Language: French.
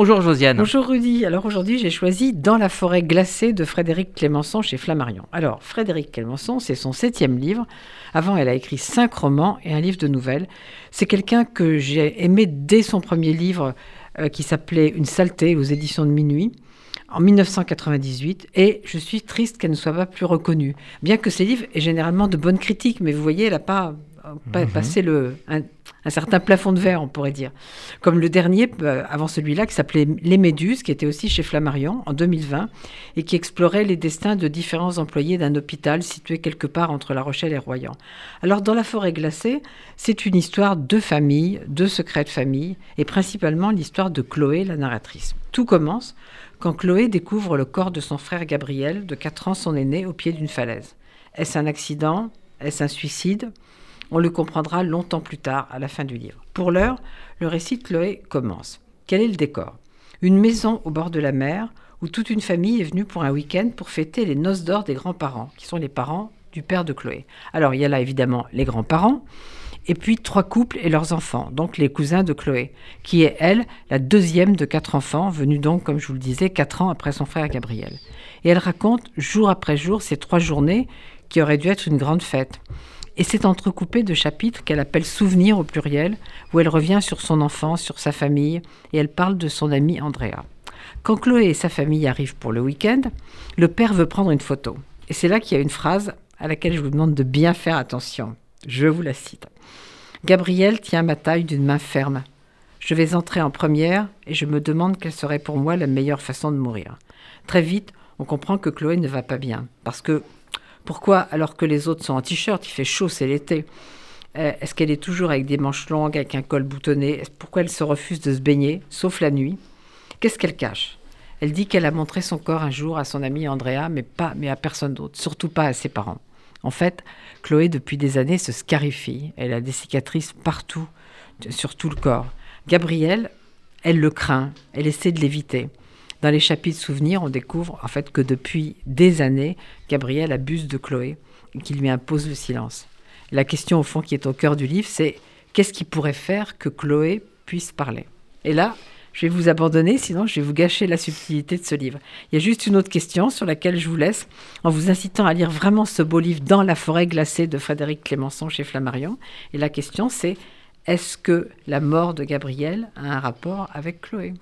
Bonjour Josiane. Bonjour Rudy. Alors aujourd'hui, j'ai choisi Dans la forêt glacée de Frédéric Clémenceau chez Flammarion. Alors, Frédéric Clémenceau, c'est son septième livre. Avant, elle a écrit cinq romans et un livre de nouvelles. C'est quelqu'un que j'ai aimé dès son premier livre euh, qui s'appelait Une saleté aux éditions de minuit en 1998 et je suis triste qu'elle ne soit pas plus reconnue. Bien que ses livres aient généralement de bonnes critiques, mais vous voyez, elle n'a pas, pas Mhm. passé le, un, un certain plafond de verre, on pourrait dire. Comme le dernier, euh, avant celui-là, qui s'appelait Les Méduses, qui était aussi chez Flammarion en 2020 et qui explorait les destins de différents employés d'un hôpital situé quelque part entre La Rochelle et Royan. Alors, dans La forêt glacée, c'est une histoire de famille, de secrets de famille et principalement l'histoire de Chloé, la narratrice. Tout commence quand Chloé découvre le corps de son frère Gabriel, de 4 ans son aîné, au pied d'une falaise. Est-ce un accident? Est-ce un suicide? On le comprendra longtemps plus tard, à la fin du livre. Pour l'heure, le récit de Chloé commence. Quel est le décor? Une maison au bord de la mer où toute une famille est venue pour un week-end pour fêter les noces d'or des grands-parents, qui sont les parents du père de Chloé. Alors, il y a là évidemment les grands-parents, et puis trois couples et leurs enfants, donc les cousins de Chloé, qui est, elle, la deuxième de quatre enfants, venue donc, comme je vous le disais, quatre ans après son frère Gabriel. Et elle raconte, jour après jour, ces trois journées qui auraient dû être une grande fête. Et c'est entrecoupé de chapitres qu'elle appelle souvenirs au pluriel, où elle revient sur son enfance, sur sa famille, et elle parle de son amie Andrea. Quand Chloé et sa famille arrivent pour le week-end, le père veut prendre une photo. Et c'est là qu'il y a une phrase à laquelle je vous demande de bien faire attention. Je vous la cite. Gabriel tient ma taille d'une main ferme. Je vais entrer en première et je me demande quelle serait pour moi la meilleure façon de mourir. Très vite, on comprend que Chloé ne va pas bien. Parce que, pourquoi, alors que les autres sont en t-shirt, il fait chaud, c'est l'été? Euh, Est-ce qu'elle est toujours avec des manches longues, avec un col boutonné? Pourquoi elle se refuse de se baigner, sauf la nuit? Qu'est-ce qu'elle cache? Elle dit qu'elle a montré son corps un jour à son amie Andrea, mais pas, mais à personne d'autre, surtout pas à ses parents. En fait, Chloé, depuis des années, se scarifie. Elle a des cicatrices partout, sur tout le corps. Gabrielle, elle le craint, elle essaie de l'éviter. Dans les chapitres souvenirs, on découvre en fait que depuis des années, Gabrielle abuse de Chloé et qu'il lui impose le silence. La question au fond qui est au cœur du livre, c'est qu'est-ce qui pourrait faire que Chloé puisse parler? Et là, je vais vous abandonner, sinon je vais vous gâcher la subtilité de ce livre. Il y a juste une autre question sur laquelle je vous laisse, en vous incitant à lire vraiment ce beau livre Dans la forêt glacée de Frédéric Clémenceau chez Flammarion. Et la question c'est, est-ce que la mort de Gabriel a un rapport avec Chloé?